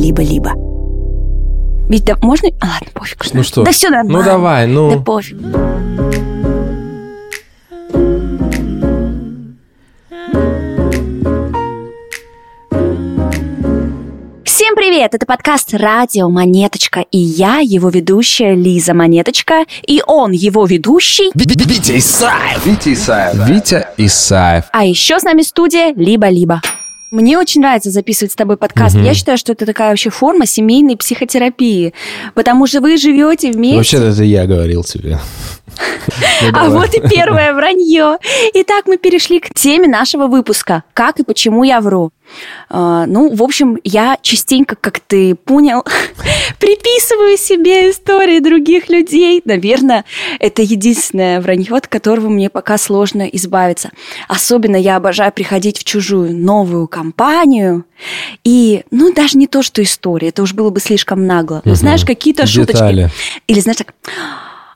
либо-либо. Ведь да можно... А, ладно, пофиг. Ну что? Да все нормально. Ну давай, ну. Да пофиг. Всем привет! Это подкаст «Радио Монеточка» и я, его ведущая Лиза Монеточка, и он, его ведущий, Витя Исаев. Витя Исаев. Витя Исаев. а еще с нами студия «Либо-либо». Мне очень нравится записывать с тобой подкаст. Я считаю, что это такая вообще форма семейной психотерапии, потому что вы живете вместе. Вообще-то это я говорил тебе. Ну, А вот и первое вранье. Итак, мы перешли к теме нашего выпуска. Как и почему я вру. А, ну, в общем, я частенько, как ты понял, приписываю себе истории других людей. Наверное, это единственное вранье, от которого мне пока сложно избавиться. Особенно я обожаю приходить в чужую новую компанию. И, ну, даже не то, что история, это уж было бы слишком нагло. Но знаешь, какие-то шуточки. Или знаешь так,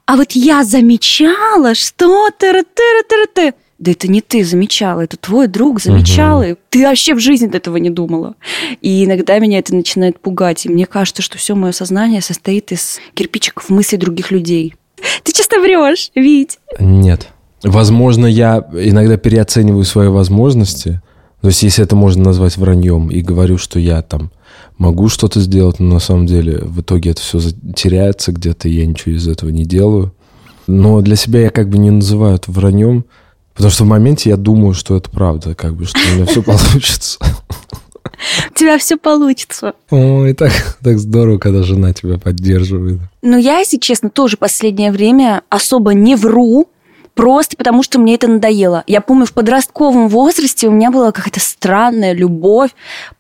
а вот я замечала, что ты ты ты да это не ты замечала, это твой друг замечал, и ты вообще в жизни до этого не думала. И иногда меня это начинает пугать, и мне кажется, что все мое сознание состоит из кирпичиков мыслей других людей. Ты часто врешь, Вить. Нет. Возможно, я иногда переоцениваю свои возможности. То есть, если это можно назвать враньем, и говорю, что я там могу что-то сделать, но на самом деле в итоге это все теряется где-то, и я ничего из этого не делаю. Но для себя я как бы не называю это враньем, потому что в моменте я думаю, что это правда, как бы, что у меня все получится. У тебя все получится. Ой, так, так здорово, когда жена тебя поддерживает. Но я, если честно, тоже последнее время особо не вру, просто потому что мне это надоело. Я помню, в подростковом возрасте у меня была какая-то странная любовь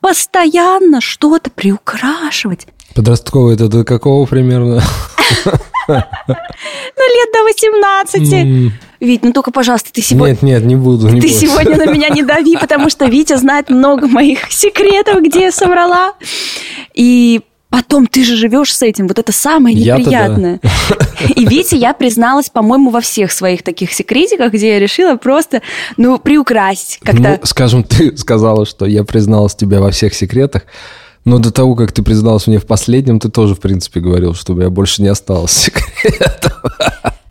постоянно что-то приукрашивать. Подростковый это до какого примерно? Ну, лет до 18. М, Вить, ну только, пожалуйста, ты сегодня... Нет, нет, не буду. не Ты буду. сегодня на меня не дави, потому что Витя знает много моих секретов, где я соврала. И потом ты же живешь с этим. Вот это самое Я-то да. неприятное. И Вите я призналась, по-моему, во всех своих таких секретиках, где я решила просто, ну, приукрасить как-то. Ну, скажем, ты сказала, что я призналась тебя во всех секретах, но до того, как ты призналась мне в последнем, ты тоже, в принципе, говорил, что у меня больше не осталось секретов.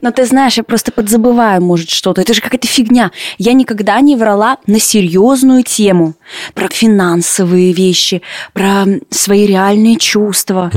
Но ты знаешь, я просто подзабываю, может, что-то. Это же какая-то фигня. Я никогда не врала на серьезную тему. Про финансовые вещи, про свои реальные чувства,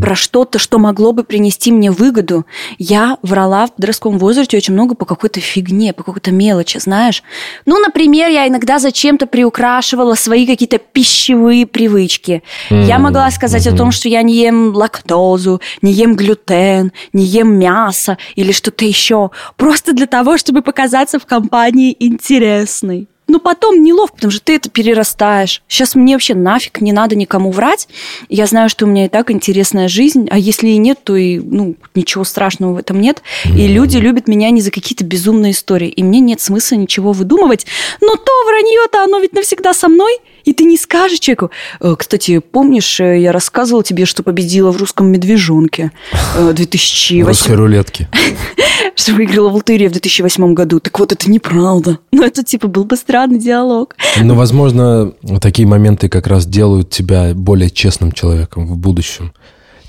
про что-то, что могло бы принести мне выгоду. Я врала в подростковом возрасте очень много по какой-то фигне, по какой-то мелочи, знаешь. Ну, например, я иногда зачем-то приукрашивала свои какие-то пищевые привычки. Я могла сказать о том, что я не ем лактозу, не ем глютен, не ем мясо или что-то еще. Просто для того, чтобы показаться в компании интересной. Но потом неловко, потому что ты это перерастаешь. Сейчас мне вообще нафиг не надо никому врать. Я знаю, что у меня и так интересная жизнь, а если и нет, то и ну, ничего страшного в этом нет. И люди любят меня не за какие-то безумные истории. И мне нет смысла ничего выдумывать. Но то вранье-то, оно ведь навсегда со мной. И ты не скажешь человеку, «Э, кстати, помнишь, э, я рассказывала тебе, что победила в русском медвежонке э, 2008 Русской рулетки. что выиграла в лотерею в 2008 году. Так вот, это неправда. Но это, типа, был бы странный диалог. Но, возможно, такие моменты как раз делают тебя более честным человеком в будущем.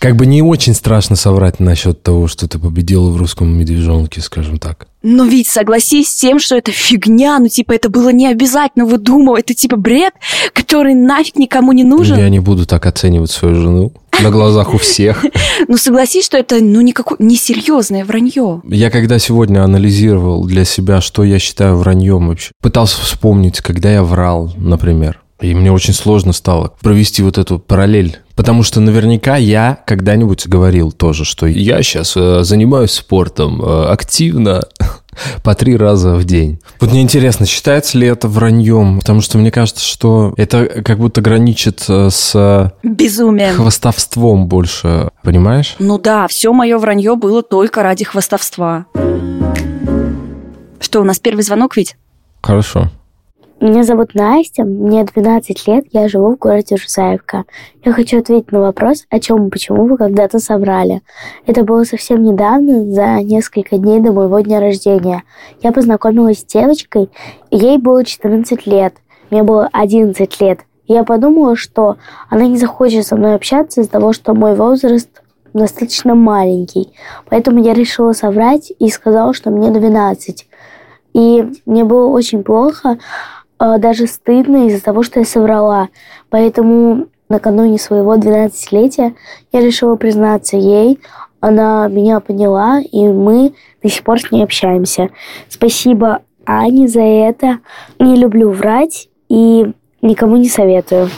Как бы не очень страшно соврать насчет того, что ты победила в русском медвежонке, скажем так. Но ведь согласись с тем, что это фигня, ну, типа, это было не обязательно выдумывать. Это, типа, бред, который нафиг никому не нужен. Я не буду так оценивать свою жену на глазах у всех. Ну, согласись, что это, ну, никакое, несерьезное вранье. Я когда сегодня анализировал для себя, что я считаю враньем вообще, пытался вспомнить, когда я врал, например. И мне очень сложно стало провести вот эту параллель. Потому что наверняка я когда-нибудь говорил тоже, что я сейчас занимаюсь спортом э, активно по три раза в день. Вот мне интересно, считается ли это враньем? Потому что мне кажется, что это как будто граничит э, с Безумие. хвостовством больше, понимаешь? Ну да, все мое вранье было только ради хвастовства. Что, у нас первый звонок ведь? Хорошо. Меня зовут Настя, мне 12 лет, я живу в городе Русаевка. Я хочу ответить на вопрос, о чем и почему вы когда-то соврали. Это было совсем недавно, за несколько дней до моего дня рождения. Я познакомилась с девочкой, ей было 14 лет. Мне было 11 лет. Я подумала, что она не захочет со мной общаться из-за того, что мой возраст достаточно маленький. Поэтому я решила соврать и сказала, что мне 12. И мне было очень плохо, даже стыдно из-за того, что я соврала. Поэтому накануне своего 12-летия я решила признаться ей. Она меня поняла, и мы до сих пор с ней общаемся. Спасибо Ане за это. Не люблю врать и никому не советую.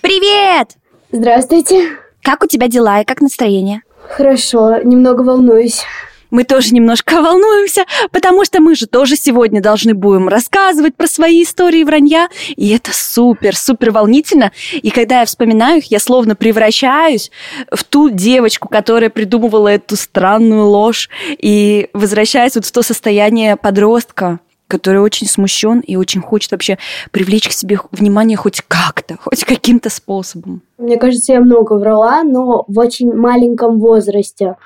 Привет! Здравствуйте. Как у тебя дела и как настроение? Хорошо, немного волнуюсь. Мы тоже немножко волнуемся, потому что мы же тоже сегодня должны будем рассказывать про свои истории вранья, и это супер, супер волнительно. И когда я вспоминаю их, я словно превращаюсь в ту девочку, которая придумывала эту странную ложь, и возвращаюсь вот в то состояние подростка, который очень смущен и очень хочет вообще привлечь к себе внимание хоть как-то, хоть каким-то способом. Мне кажется, я много врала, но в очень маленьком возрасте.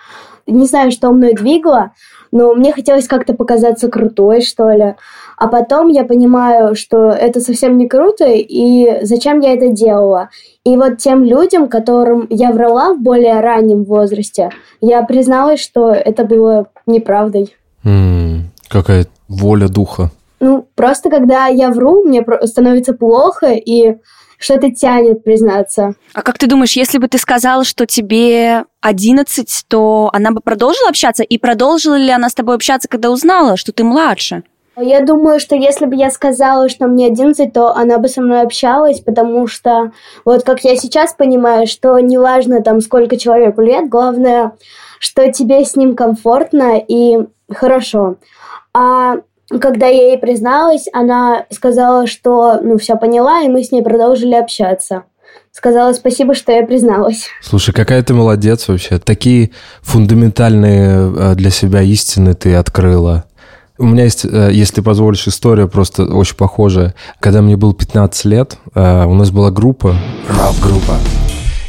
Не знаю, что мной двигало, но мне хотелось как-то показаться крутой, что ли. А потом я понимаю, что это совсем не круто, и зачем я это делала. И вот тем людям, которым я врала в более раннем возрасте, я призналась, что это было неправдой. М, какая воля духа. Ну, просто когда я вру, мне становится плохо, и что-то тянет признаться. А как ты думаешь, если бы ты сказала, что тебе 11, то она бы продолжила общаться? И продолжила ли она с тобой общаться, когда узнала, что ты младше? Я думаю, что если бы я сказала, что мне 11, то она бы со мной общалась, потому что, вот как я сейчас понимаю, что неважно там сколько человеку лет, главное, что тебе с ним комфортно и хорошо. А когда я ей призналась, она сказала, что ну все поняла, и мы с ней продолжили общаться. Сказала спасибо, что я призналась. Слушай, какая ты молодец вообще. Такие фундаментальные э, для себя истины ты открыла. У меня есть, э, если позволишь, история просто очень похожая. Когда мне было 15 лет, э, у нас была группа, рок-группа,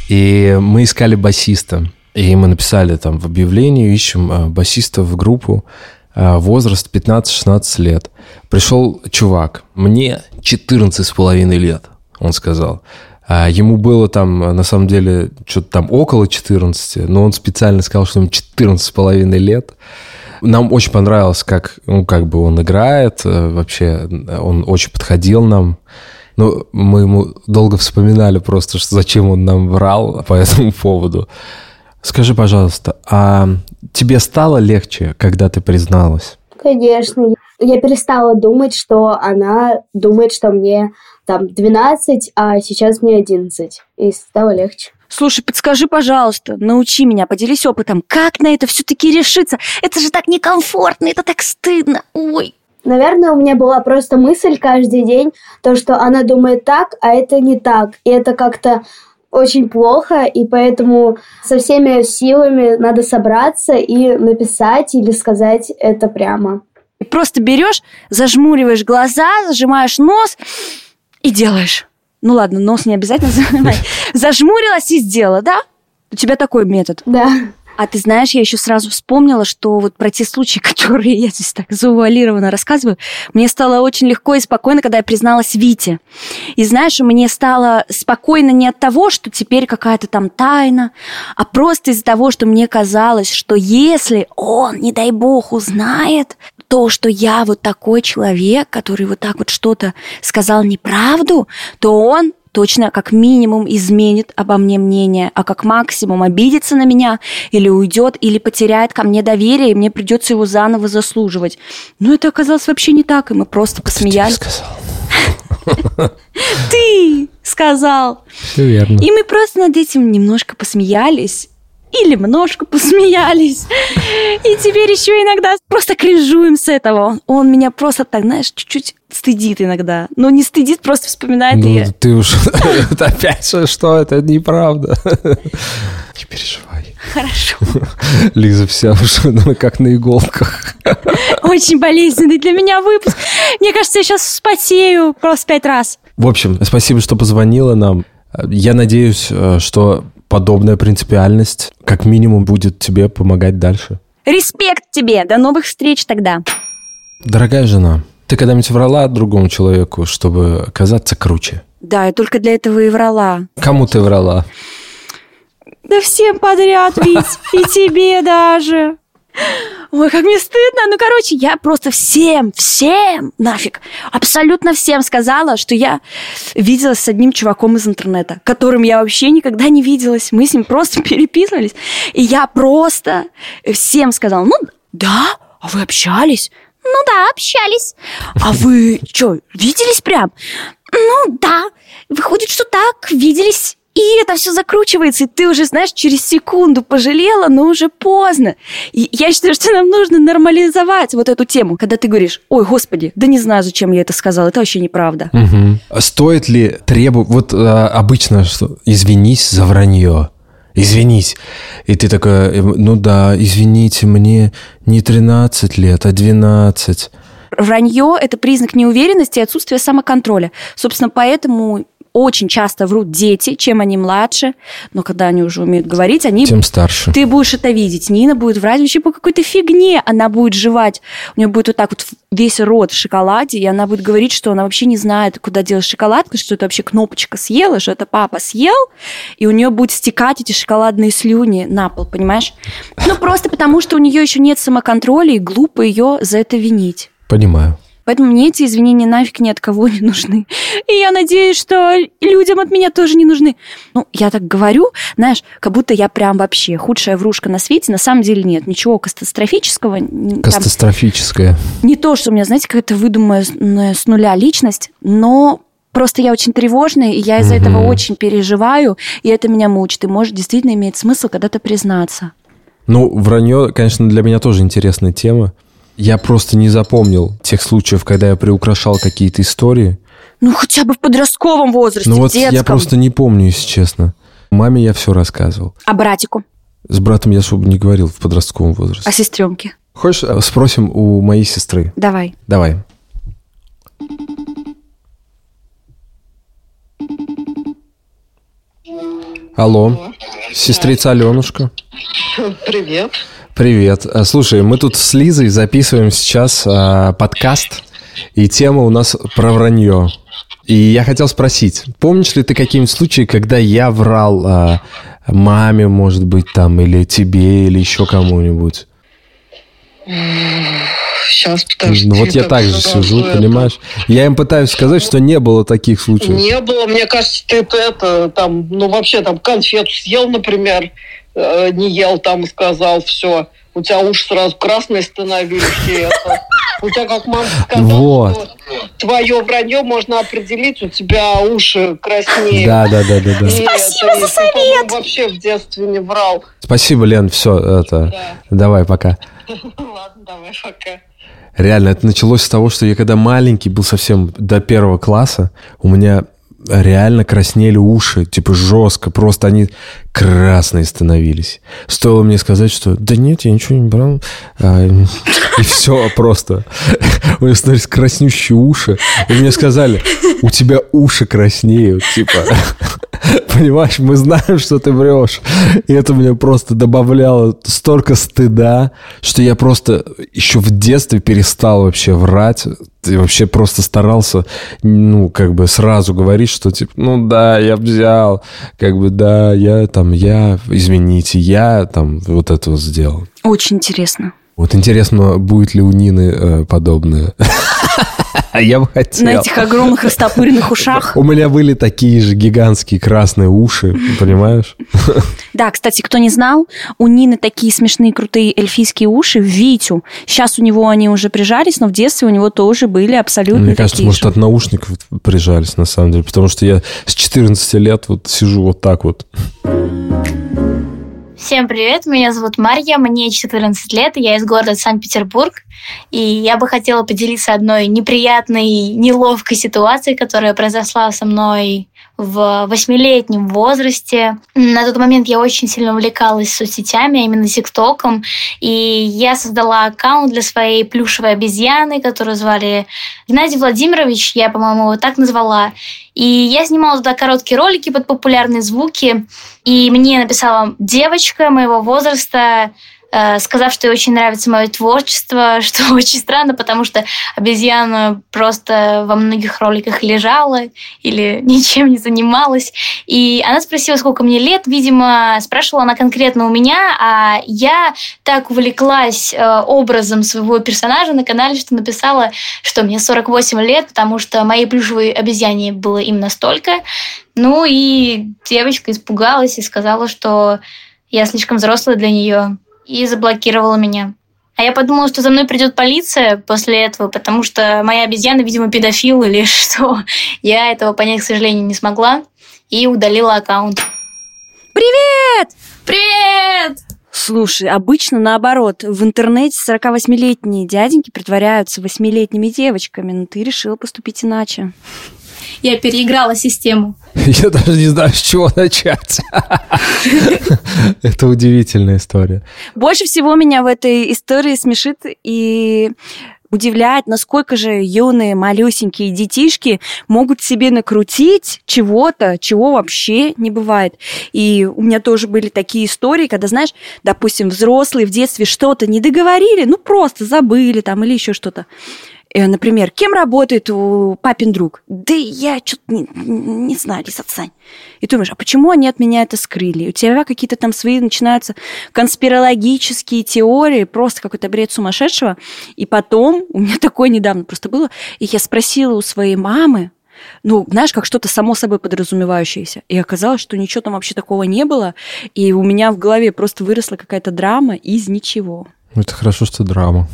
и мы искали басиста. И мы написали там в объявлении, ищем басиста в группу, возраст 15-16 лет. Пришел чувак, мне 14 с половиной лет, он сказал. А ему было там, на самом деле, что-то там около 14, но он специально сказал, что ему 14 с половиной лет. Нам очень понравилось, как, ну, как бы он играет, э, вообще он очень подходил нам. Ну, мы ему долго вспоминали просто, что зачем он нам врал по этому поводу. Скажи, пожалуйста, а тебе стало легче, когда ты призналась? Конечно. Я перестала думать, что она думает, что мне там 12, а сейчас мне 11. И стало легче. Слушай, подскажи, пожалуйста, научи меня, поделись опытом. Как на это все-таки решиться? Это же так некомфортно, это так стыдно. Ой. Наверное, у меня была просто мысль каждый день, то, что она думает так, а это не так. И это как-то очень плохо, и поэтому со всеми силами надо собраться и написать или сказать это прямо. И просто берешь, зажмуриваешь глаза, зажимаешь нос и делаешь. Ну ладно, нос не обязательно зажимать. Зажмурилась и сделала, да? У тебя такой метод. Да. А ты знаешь, я еще сразу вспомнила, что вот про те случаи, которые я здесь так завуалированно рассказываю, мне стало очень легко и спокойно, когда я призналась Вите. И знаешь, мне стало спокойно не от того, что теперь какая-то там тайна, а просто из-за того, что мне казалось, что если он, не дай бог, узнает то, что я вот такой человек, который вот так вот что-то сказал неправду, то он точно как минимум изменит обо мне мнение, а как максимум обидится на меня или уйдет, или потеряет ко мне доверие, и мне придется его заново заслуживать. Но это оказалось вообще не так, и мы просто посмеялись. Ты сказал. Все верно. И мы просто над этим немножко посмеялись. Или немножко посмеялись. И теперь еще иногда просто кринжуем с этого. Он меня просто так, знаешь, чуть-чуть стыдит иногда. Но не стыдит, просто вспоминает. Ну, ты уж... опять же, что? Это неправда. Не переживай. Хорошо. Лиза вся уже ну, как на иголках. Очень болезненный для меня выпуск. Мне кажется, я сейчас вспотею просто пять раз. В общем, спасибо, что позвонила нам. Я надеюсь, э, что подобная принципиальность как минимум будет тебе помогать дальше. Респект тебе. До новых встреч тогда. Дорогая жена, ты когда-нибудь врала другому человеку, чтобы казаться круче? Да, я только для этого и врала. Кому ты врала? Да всем подряд, Вить, и тебе даже. Ой, как мне стыдно. Ну, короче, я просто всем, всем, нафиг, абсолютно всем сказала, что я виделась с одним чуваком из интернета, которым я вообще никогда не виделась. Мы с ним просто переписывались. И я просто всем сказала, ну, да, а вы общались? Ну да, общались. А вы что, виделись прям? Ну да, выходит, что так, виделись. И это все закручивается, и ты уже, знаешь, через секунду пожалела, но уже поздно. И я считаю, что нам нужно нормализовать вот эту тему, когда ты говоришь, ой, господи, да не знаю, зачем я это сказала, это вообще неправда. Угу. Стоит ли требовать, вот а, обычно, что извинись за вранье, извинись. И ты такая, ну да, извините, мне не 13 лет, а 12. Вранье – это признак неуверенности и отсутствия самоконтроля. Собственно, поэтому очень часто врут дети, чем они младше, но когда они уже умеют говорить, они... Тем старше. Ты будешь это видеть. Нина будет врать вообще по какой-то фигне. Она будет жевать. У нее будет вот так вот весь рот в шоколаде, и она будет говорить, что она вообще не знает, куда делать шоколадку, что это вообще кнопочка съела, что это папа съел, и у нее будет стекать эти шоколадные слюни на пол, понимаешь? Ну, просто потому, что у нее еще нет самоконтроля, и глупо ее за это винить. Понимаю. Поэтому мне эти извинения нафиг ни от кого не нужны. И я надеюсь, что людям от меня тоже не нужны. Ну, я так говорю, знаешь, как будто я прям вообще худшая врушка на свете. На самом деле нет, ничего катастрофического. Катастрофическое. Не то, что у меня, знаете, какая-то выдуманная с нуля личность, но Просто я очень тревожная, и я из-за угу. этого очень переживаю, и это меня мучит. И может действительно имеет смысл когда-то признаться. Ну, вранье, конечно, для меня тоже интересная тема. Я просто не запомнил тех случаев, когда я приукрашал какие-то истории. Ну, хотя бы в подростковом возрасте, Ну вот детском. я просто не помню, если честно. Маме я все рассказывал. А братику? С братом я особо не говорил в подростковом возрасте. А сестренке? Хочешь, э, спросим у моей сестры? Давай. Давай. Алло, сестрица Аленушка. Привет. Привет. Э, слушай, мы тут с Лизой записываем сейчас э, подкаст, и тема у нас про вранье. И я хотел спросить, помнишь ли ты какие-нибудь случаи, когда я врал э, маме, может быть, там, или тебе, или еще кому-нибудь? Сейчас, подожди. Ну, вот я так же сижу, это... понимаешь? Я им пытаюсь сказать, что не было таких случаев. Не было, мне кажется, ты это, там, ну, вообще, там, конфету съел, например, э, не ел, там, сказал, все, у тебя уши сразу красные становились, и это... У тебя, как мама сказала, вот. что твое вранье можно определить, у тебя уши краснее. Да, да, да, да. да. Спасибо это, за совет. Ты, вообще в детстве не врал. Спасибо, Лен, все, это. Да. Давай, пока. Ладно, давай, пока. Реально, это началось с того, что я когда маленький был совсем до первого класса, у меня реально краснели уши, типа жестко, просто они красные становились. Стоило мне сказать, что да нет, я ничего не брал. А, и все просто. У меня становились краснющие уши. И мне сказали, у тебя уши краснеют, типа. Понимаешь, мы знаем, что ты врешь. И это мне просто добавляло столько стыда, что я просто еще в детстве перестал вообще врать. И вообще просто старался, ну, как бы сразу говорить, что типа, ну да, я взял, как бы да, я там, я, извините, я там вот это вот сделал. Очень интересно. Вот интересно, будет ли у Нины э, подобное. Я бы хотел. На этих огромных растопыренных ушах. У меня были такие же гигантские красные уши, понимаешь? Да, кстати, кто не знал, у Нины такие смешные крутые эльфийские уши в Витю. Сейчас у него они уже прижались, но в детстве у него тоже были абсолютно Мне кажется, может, от наушников прижались, на самом деле, потому что я с 14 лет вот сижу вот так вот. Всем привет, меня зовут Марья, мне 14 лет, я из города Санкт-Петербург, и я бы хотела поделиться одной неприятной, неловкой ситуацией, которая произошла со мной в восьмилетнем возрасте. На тот момент я очень сильно увлекалась соцсетями, а именно ТикТоком, и я создала аккаунт для своей плюшевой обезьяны, которую звали Геннадий Владимирович, я, по-моему, его так назвала. И я снимала туда короткие ролики под популярные звуки, и мне написала девочка моего возраста, сказав, что ей очень нравится мое творчество, что очень странно, потому что обезьяна просто во многих роликах лежала или ничем не занималась. И она спросила, сколько мне лет. Видимо, спрашивала она конкретно у меня, а я так увлеклась э, образом своего персонажа на канале, что написала, что мне 48 лет, потому что моей плюшевой обезьяне было именно столько. Ну и девочка испугалась и сказала, что я слишком взрослая для нее, и заблокировала меня. А я подумала, что за мной придет полиция после этого, потому что моя обезьяна, видимо, педофил или что. Я этого понять, к сожалению, не смогла и удалила аккаунт. Привет! Привет! Слушай, обычно наоборот. В интернете 48-летние дяденьки притворяются 8-летними девочками, но ты решила поступить иначе. Я переиграла систему. Я даже не знаю, с чего начать. Это удивительная история. Больше всего меня в этой истории смешит и удивляет, насколько же юные малюсенькие детишки могут себе накрутить чего-то, чего вообще не бывает. И у меня тоже были такие истории, когда, знаешь, допустим, взрослые в детстве что-то не договорили, ну просто забыли там или еще что-то. Э, например, кем работает у папин друг? Да я что-то не, не знаю, Лиз, отстань. И думаешь, а почему они от меня это скрыли? У тебя какие-то там свои начинаются конспирологические теории, просто какой-то бред сумасшедшего. И потом, у меня такое недавно просто было, и я спросила у своей мамы, ну, знаешь, как что-то само собой подразумевающееся. И оказалось, что ничего там вообще такого не было. И у меня в голове просто выросла какая-то драма из ничего. Это хорошо, что драма.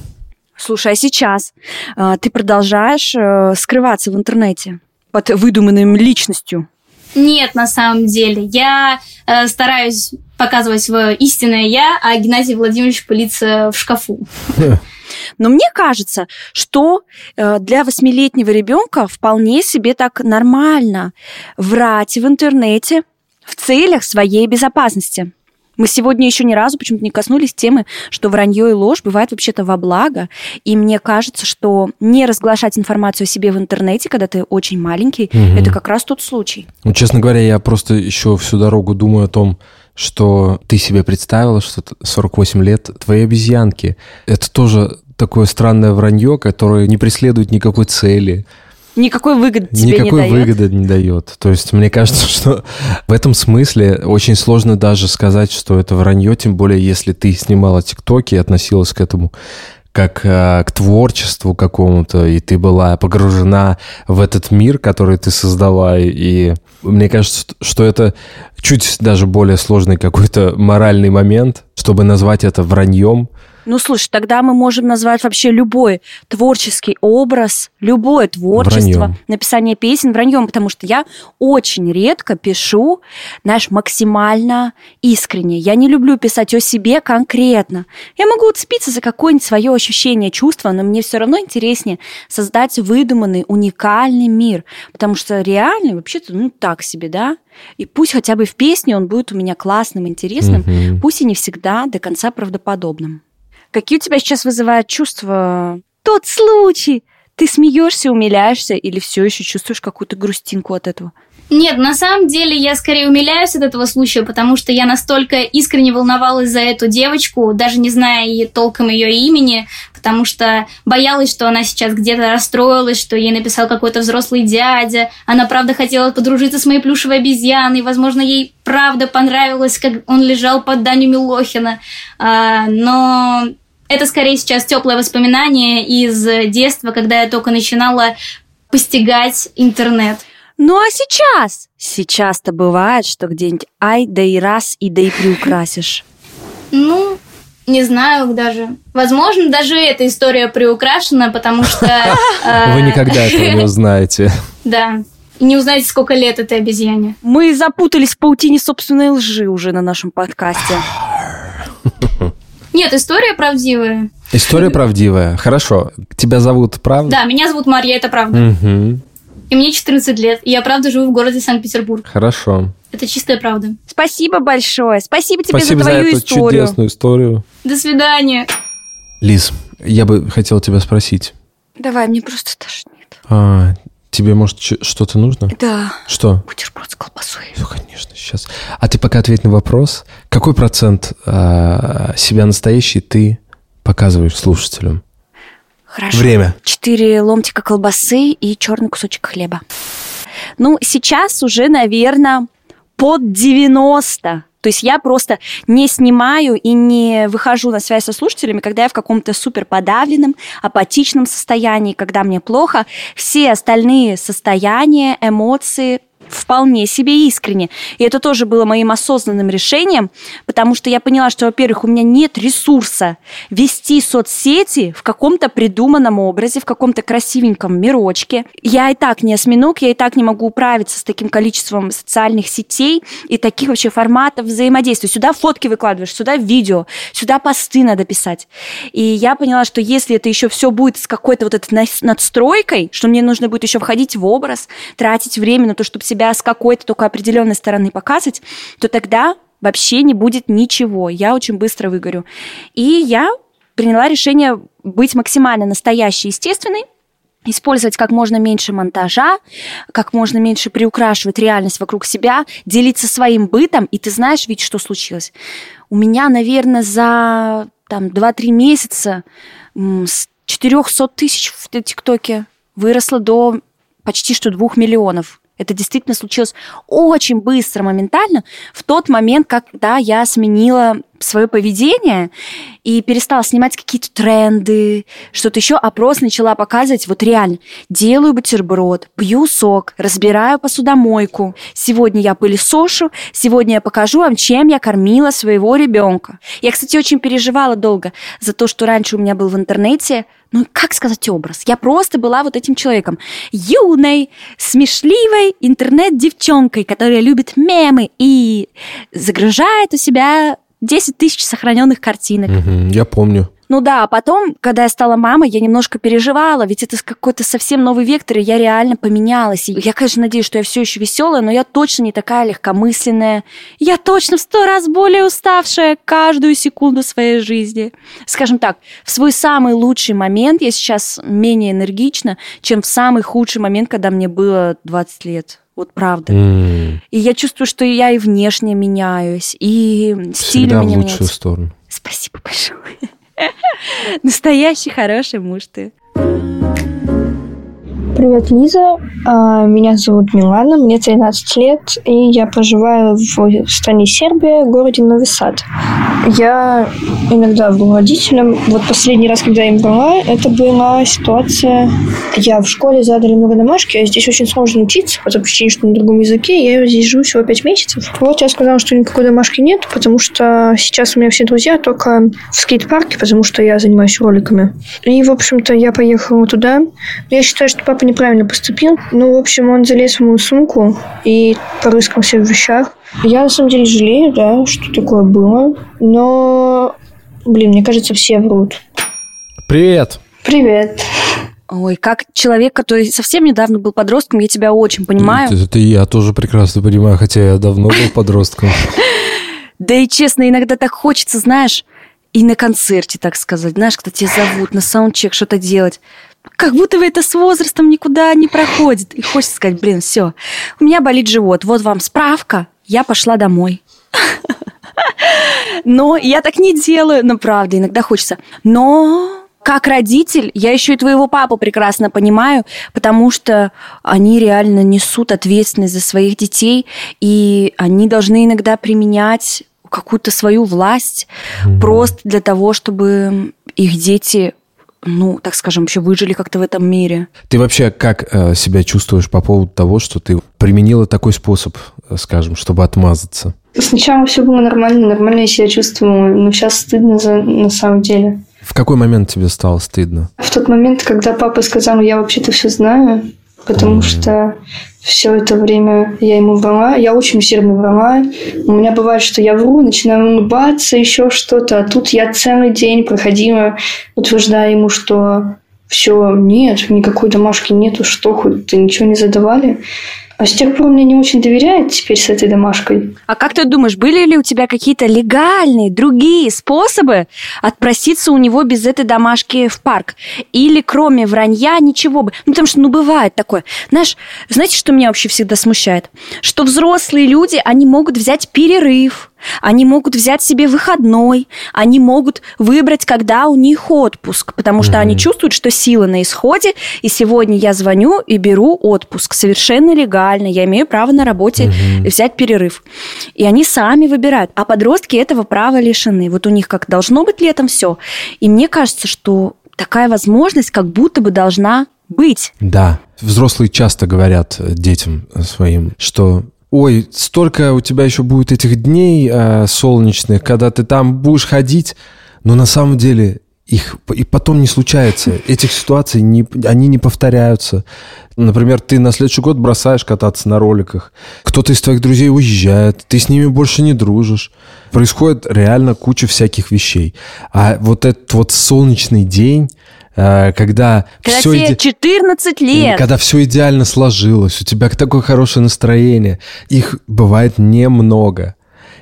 Слушай, а сейчас э, ты продолжаешь э, скрываться в интернете под выдуманным личностью? Нет, на самом деле. Я э, стараюсь показывать свое истинное я, а Геннадий Владимирович пылится в шкафу. Но мне кажется, что э, для восьмилетнего ребенка вполне себе так нормально врать в интернете в целях своей безопасности. Мы сегодня еще ни разу почему-то не коснулись темы, что вранье и ложь бывает вообще-то во благо. И мне кажется, что не разглашать информацию о себе в интернете, когда ты очень маленький, угу. это как раз тот случай. Ну, честно говоря, я просто еще всю дорогу думаю о том, что ты себе представила, что 48 лет твоей обезьянки. Это тоже такое странное вранье, которое не преследует никакой цели никакой выгоды тебе никакой не дает. выгоды не дает. То есть мне кажется, что в этом смысле очень сложно даже сказать, что это вранье, тем более если ты снимала тиктоки и относилась к этому как э, к творчеству какому-то, и ты была погружена в этот мир, который ты создала, и мне кажется, что это чуть даже более сложный какой-то моральный момент, чтобы назвать это враньем, ну, слушай, тогда мы можем назвать вообще любой творческий образ, любое творчество, враньем. написание песен враньем, потому что я очень редко пишу, знаешь, максимально искренне. Я не люблю писать о себе конкретно. Я могу уцепиться за какое-нибудь свое ощущение, чувство, но мне все равно интереснее создать выдуманный, уникальный мир, потому что реальный вообще-то, ну, так себе, да? И пусть хотя бы в песне он будет у меня классным, интересным, угу. пусть и не всегда до конца правдоподобным. Какие у тебя сейчас вызывают чувства? Тот случай! Ты смеешься, умиляешься или все еще чувствуешь какую-то грустинку от этого? Нет, на самом деле я скорее умиляюсь от этого случая, потому что я настолько искренне волновалась за эту девочку, даже не зная толком ее имени, потому что боялась, что она сейчас где-то расстроилась, что ей написал какой-то взрослый дядя. Она правда хотела подружиться с моей плюшевой обезьяной, возможно, ей правда понравилось, как он лежал под Даню Милохина. А, но это скорее сейчас теплое воспоминание из детства, когда я только начинала постигать интернет. Ну а сейчас? Сейчас-то бывает, что где-нибудь ай, да и раз, и да и приукрасишь. Ну, не знаю даже. Возможно, даже эта история приукрашена, потому что... Э, Вы никогда этого не узнаете. Да. И не узнаете, сколько лет этой обезьяне. Мы запутались в паутине собственной лжи уже на нашем подкасте. Нет, история правдивая. История правдивая. Хорошо. Тебя зовут, правда? Да, меня зовут Марья, это правда. Угу. И мне 14 лет, и я правда живу в городе Санкт-Петербург. Хорошо. Это чистая правда. Спасибо большое. Спасибо тебе Спасибо за твою за эту историю. чудесную историю. До свидания. Лиз, я бы хотел тебя спросить. Давай, мне просто тошнит. А, Тебе, может, что-то нужно? Да. Что? Бутерброд с колбасой. Ну, конечно, сейчас. А ты пока ответь на вопрос. Какой процент э, себя настоящий ты показываешь слушателям? Хорошо. Время. Четыре ломтика колбасы и черный кусочек хлеба. Ну, сейчас уже, наверное, под 90. То есть я просто не снимаю и не выхожу на связь со слушателями, когда я в каком-то супер подавленном, апатичном состоянии, когда мне плохо. Все остальные состояния, эмоции вполне себе искренне. И это тоже было моим осознанным решением, потому что я поняла, что, во-первых, у меня нет ресурса вести соцсети в каком-то придуманном образе, в каком-то красивеньком мирочке. Я и так не осьминог, я и так не могу управиться с таким количеством социальных сетей и таких вообще форматов взаимодействия. Сюда фотки выкладываешь, сюда видео, сюда посты надо писать. И я поняла, что если это еще все будет с какой-то вот этой надстройкой, что мне нужно будет еще входить в образ, тратить время на то, чтобы себя с какой-то только определенной стороны показывать, то тогда вообще не будет ничего. Я очень быстро выгорю. И я приняла решение быть максимально настоящей, естественной, использовать как можно меньше монтажа, как можно меньше приукрашивать реальность вокруг себя, делиться своим бытом. И ты знаешь ведь, что случилось? У меня, наверное, за там, 2-3 месяца с 400 тысяч в ТикТоке выросло до почти что 2 миллионов. Это действительно случилось очень быстро, моментально, в тот момент, когда я сменила свое поведение и перестала снимать какие-то тренды, что-то еще, а просто начала показывать вот реально. Делаю бутерброд, пью сок, разбираю посудомойку. Сегодня я пылесошу, сегодня я покажу вам, чем я кормила своего ребенка. Я, кстати, очень переживала долго за то, что раньше у меня был в интернете ну, как сказать образ? Я просто была вот этим человеком. Юной, смешливой интернет-девчонкой, которая любит мемы и загружает у себя 10 тысяч сохраненных картинок. Мгм, я помню. Ну да, а потом, когда я стала мамой, я немножко переживала, ведь это какой-то совсем новый вектор, и я реально поменялась. И я, конечно, надеюсь, что я все еще веселая, но я точно не такая легкомысленная. Я точно в сто раз более уставшая каждую секунду своей жизни. Скажем так, в свой самый лучший момент я сейчас менее энергична, чем в самый худший момент, когда мне было 20 лет. Вот правда. М, И я чувствую, что я и внешне меняюсь, и стиль Всегда в лучшую меняется. сторону. Спасибо большое. Настоящий хороший муж ты. Привет, Лиза. А, Меня зовут Милана, мне 13 лет, и я проживаю в стране Сербия, городе Новый Сад. Я иногда вру родителям. Вот последний раз, когда я им врала, это была ситуация... Я в школе задали много домашки, а здесь очень сложно учиться, потому что что на другом языке, я здесь живу всего 5 месяцев. Вот я сказала, что никакой домашки нет, потому что сейчас у меня все друзья только в скейт-парке, потому что я занимаюсь роликами. И, в общем-то, я поехала туда. Я считаю, что папа неправильно поступил. Ну, в общем, он залез в мою сумку и порыскался в вещах. Я, на самом деле, жалею, да, что такое было. Но, блин, мне кажется, все врут. Привет! Привет. Ой, как человек, который совсем недавно был подростком, я тебя очень понимаю. Это, это я тоже прекрасно понимаю, хотя я давно был подростком. Да и честно, иногда так хочется, знаешь, и на концерте, так сказать, знаешь, когда тебя зовут на саундчек что-то делать. Как будто бы это с возрастом никуда не проходит. И хочется сказать, блин, все, у меня болит живот, вот вам справка, я пошла домой. Но я так не делаю, но правда, иногда хочется. Но как родитель, я еще и твоего папу прекрасно понимаю, потому что они реально несут ответственность за своих детей, и они должны иногда применять какую-то свою власть просто для того, чтобы их дети, ну, так скажем, вообще выжили как-то в этом мире. Ты вообще как э, себя чувствуешь по поводу того, что ты применила такой способ, э, скажем, чтобы отмазаться? Сначала все было нормально, нормально я себя чувствовала, но сейчас стыдно за, на самом деле. В какой момент тебе стало стыдно? В тот момент, когда папа сказал, я вообще-то все знаю, потому что все это время я ему врала, я очень сильно врала. У меня бывает, что я вру, начинаю улыбаться, еще что-то, а тут я целый день проходила, утверждая ему, что все, нет, никакой домашки нету, что хоть, ты ничего не задавали. А с тех пор мне не очень доверяет теперь с этой домашкой. А как ты думаешь, были ли у тебя какие-то легальные, другие способы отпроситься у него без этой домашки в парк? Или кроме вранья ничего бы? Ну, потому что, ну, бывает такое. Знаешь, знаете, что меня вообще всегда смущает? Что взрослые люди, они могут взять перерыв, они могут взять себе выходной, они могут выбрать, когда у них отпуск, потому что mm-hmm. они чувствуют, что силы на исходе, и сегодня я звоню и беру отпуск совершенно легально, я имею право на работе mm-hmm. взять перерыв. И они сами выбирают, а подростки этого права лишены. Вот у них как должно быть летом все. И мне кажется, что такая возможность как будто бы должна быть. Да, взрослые часто говорят детям своим, что ой, столько у тебя еще будет этих дней э, солнечных, когда ты там будешь ходить, но на самом деле их и потом не случается. Этих ситуаций не, они не повторяются. Например, ты на следующий год бросаешь кататься на роликах. Кто-то из твоих друзей уезжает, ты с ними больше не дружишь. Происходит реально куча всяких вещей. А вот этот вот солнечный день, когда, когда все тебе иде... 14 лет. Когда все идеально сложилось, у тебя такое хорошее настроение. Их бывает немного.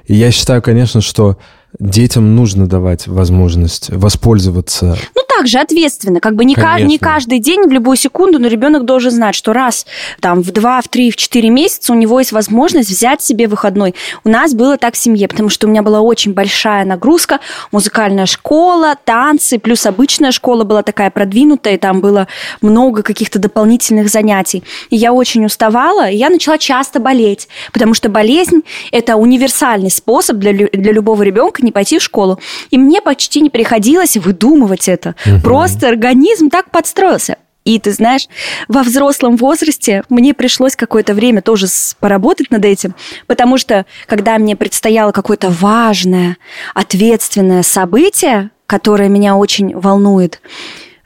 И я считаю, конечно, что детям нужно давать возможность воспользоваться. Ну, также ответственно. Как бы не, ка- не каждый день, в любую секунду, но ребенок должен знать, что раз там в два, в три, в четыре месяца у него есть возможность взять себе выходной. У нас было так в семье, потому что у меня была очень большая нагрузка, музыкальная школа, танцы, плюс обычная школа была такая продвинутая, там было много каких-то дополнительных занятий. И я очень уставала, и я начала часто болеть, потому что болезнь – это универсальный способ для, для любого ребенка не пойти в школу. И мне почти не приходилось выдумывать это. Угу. Просто организм так подстроился. И ты знаешь, во взрослом возрасте мне пришлось какое-то время тоже поработать над этим, потому что когда мне предстояло какое-то важное, ответственное событие, которое меня очень волнует,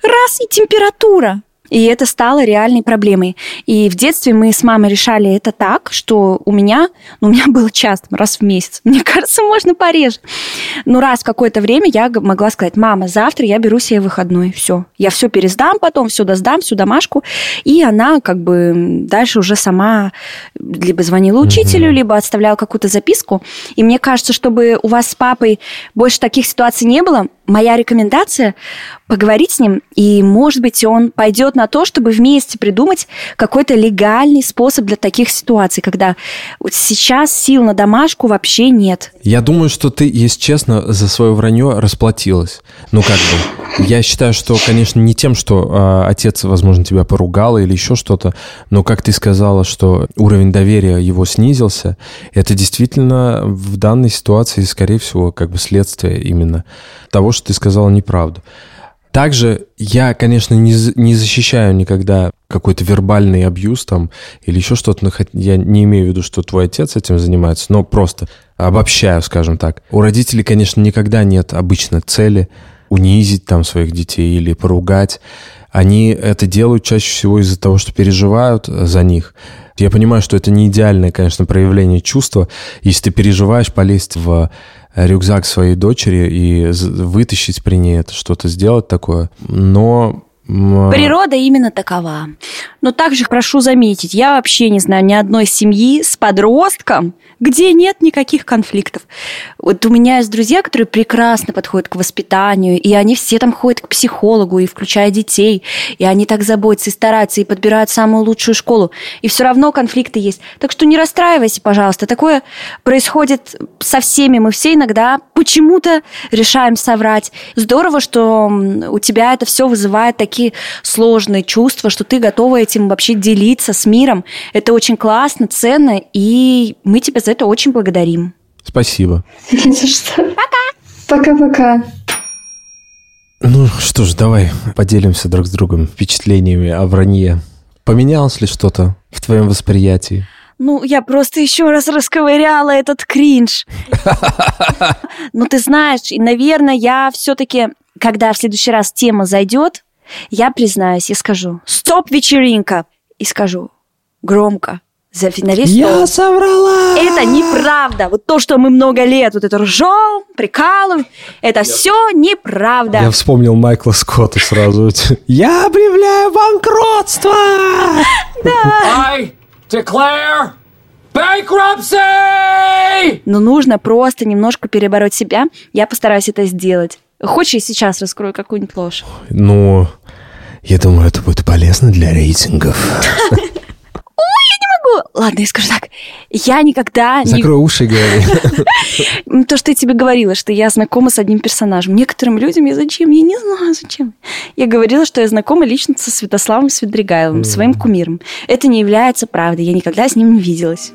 раз и температура, и это стало реальной проблемой. И в детстве мы с мамой решали это так, что у меня, ну, у меня было часто, раз в месяц. Мне кажется, можно пореже. Но раз в какое-то время я могла сказать, мама, завтра я беру себе выходной. Все. Я все пересдам потом, все доздам, всю домашку. И она как бы дальше уже сама либо звонила учителю, либо отставляла какую-то записку. И мне кажется, чтобы у вас с папой больше таких ситуаций не было, моя рекомендация поговорить с ним, и, может быть, он пойдет на то, чтобы вместе придумать какой-то легальный способ для таких ситуаций, когда сейчас сил на домашку вообще нет. Я думаю, что ты, если честно, за свое вранье расплатилась. Ну, как бы. Я считаю, что, конечно, не тем, что э, отец, возможно, тебя поругал или еще что-то, но, как ты сказала, что уровень доверия его снизился, это действительно в данной ситуации, скорее всего, как бы следствие именно того, что ты сказала неправду. Также я, конечно, не, не защищаю никогда какой-то вербальный абьюз там или еще что-то, я не имею в виду, что твой отец этим занимается, но просто обобщаю, скажем так. У родителей, конечно, никогда нет обычно цели унизить там своих детей или поругать. Они это делают чаще всего из-за того, что переживают за них. Я понимаю, что это не идеальное, конечно, проявление чувства. Если ты переживаешь, полезть в рюкзак своей дочери и вытащить при ней это, что-то сделать такое. Но Природа именно такова. Но также прошу заметить, я вообще не знаю ни одной семьи с подростком, где нет никаких конфликтов. Вот у меня есть друзья, которые прекрасно подходят к воспитанию, и они все там ходят к психологу, и включая детей, и они так заботятся и стараются, и подбирают самую лучшую школу, и все равно конфликты есть. Так что не расстраивайся, пожалуйста. Такое происходит со всеми. Мы все иногда почему-то решаем соврать. Здорово, что у тебя это все вызывает такие сложные чувства, что ты готова этим вообще делиться с миром. Это очень классно, ценно, и мы тебя за это очень благодарим. Спасибо. Не за что. Пока. Пока-пока. Ну что ж, давай поделимся друг с другом впечатлениями о вранье. Поменялось ли что-то в твоем восприятии? Ну, я просто еще раз расковыряла этот кринж. Ну, ты знаешь, наверное, я все-таки, когда в следующий раз тема зайдет, я признаюсь и скажу «Стоп, вечеринка!» и скажу громко, за на весь Я соврала! Это неправда. Вот то, что мы много лет вот это ржем, прикалываем, это все неправда. Я вспомнил Майкла Скотта сразу. Я объявляю банкротство! Да. declare bankruptcy! Но нужно просто немножко перебороть себя. Я постараюсь это сделать. Хочешь, я сейчас раскрою какую-нибудь ложь? Ну, я думаю, это будет полезно для рейтингов. могу. Ладно, я скажу так. Я никогда не... Закрой уши и говори. То, что я тебе говорила, что я знакома с одним персонажем. Некоторым людям я зачем? Я не знаю, зачем. Я говорила, что я знакома лично со Святославом Свидригайловым, своим кумиром. Это не является правдой. Я никогда с ним не виделась.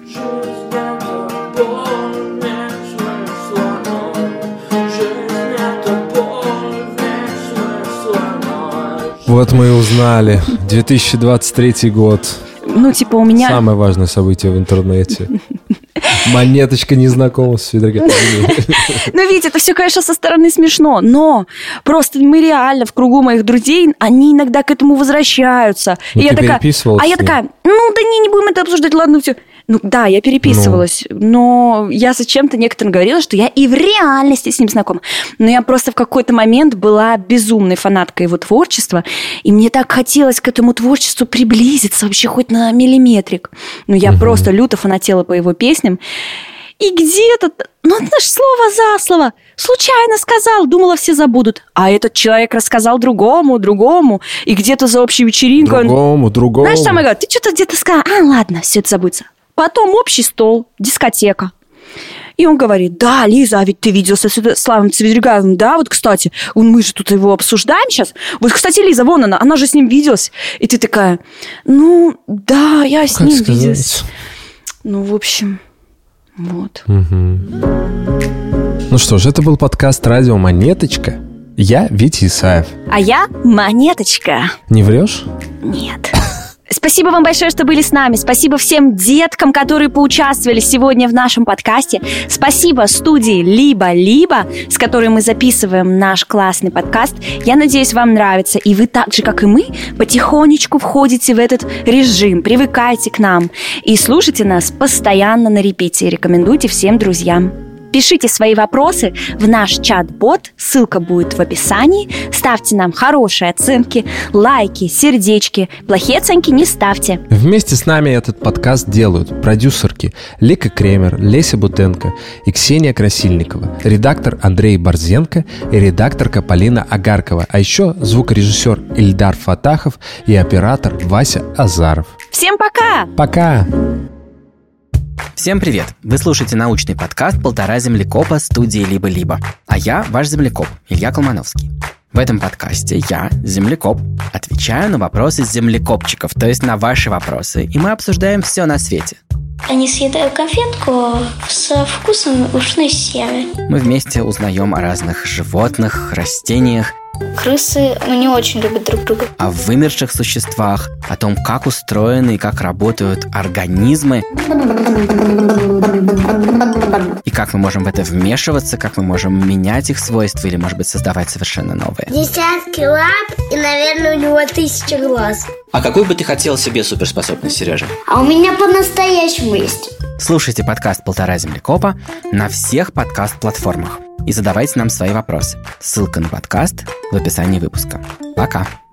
Вот мы и узнали. 2023 год. Ну, типа, у меня... Самое важное событие в интернете. Монеточка незнакомого с Ну, видите, это все, конечно, со стороны смешно, но просто мы реально в кругу моих друзей, они иногда к этому возвращаются. Ну, и я такая, а я такая, ну да не, не будем это обсуждать, ладно, все. Ну да, я переписывалась, но я зачем-то некоторым говорила, что я и в реальности с ним знакома. Но я просто в какой-то момент была безумной фанаткой его творчества, и мне так хотелось к этому творчеству приблизиться вообще хоть на миллиметрик. Ну я просто люто фанатела по его песням. И где-то, ну, знаешь, слово за слово, случайно сказал, думала, все забудут. А этот человек рассказал другому, другому, и где-то за общей вечеринкой он Другому, другому. знаешь, самое главное, ты что-то где-то сказал, а, ладно, все это забудется. Потом общий стол, дискотека. И он говорит, да, Лиза, а ведь ты виделся с Славом Цведригаевым, да, вот, кстати, мы же тут его обсуждаем сейчас. Вот, кстати, Лиза, вон она, она же с ним виделась. И ты такая, ну, да, я с Как ним сказать? виделась. Ну, в общем, вот. Ну что ж, это был подкаст «Радио Монеточка». Я Витя Исаев. А я монеточка. Не врешь? Нет. Спасибо вам большое, что были с нами. Спасибо всем деткам, которые поучаствовали сегодня в нашем подкасте. Спасибо студии «Либо-либо», с которой мы записываем наш классный подкаст. Я надеюсь, вам нравится. И вы так же, как и мы, потихонечку входите в этот режим, привыкайте к нам и слушайте нас постоянно на репите. Рекомендуйте всем друзьям. Пишите свои вопросы в наш чат-бот, ссылка будет в описании. Ставьте нам хорошие оценки, лайки, сердечки. Плохие оценки не ставьте. Вместе с нами этот подкаст делают продюсерки Лика Кремер, Леся Бутенко и Ксения Красильникова, редактор Андрей Борзенко и редакторка Полина Агаркова, а еще звукорежиссер Ильдар Фатахов и оператор Вася Азаров. Всем пока! Пока! Всем привет! Вы слушаете научный подкаст «Полтора землекопа» студии «Либо-либо». А я ваш землекоп, Илья Колмановский. В этом подкасте я, землекоп, отвечаю на вопросы землекопчиков, то есть на ваши вопросы, и мы обсуждаем все на свете. Они съедают конфетку со вкусом ушной серы. Мы вместе узнаем о разных животных, растениях, Крысы, ну, не очень любят друг друга. о вымерших существах, о том, как устроены и как работают организмы, и как мы можем в это вмешиваться, как мы можем менять их свойства или, может быть, создавать совершенно новые. Десятки лап и, наверное, у него тысяча глаз. А какую бы ты хотел себе суперспособность, Сережа? А у меня по-настоящему есть. Слушайте подкаст «Полтора землекопа» на всех подкаст-платформах и задавайте нам свои вопросы. Ссылка на подкаст в описании выпуска. Пока!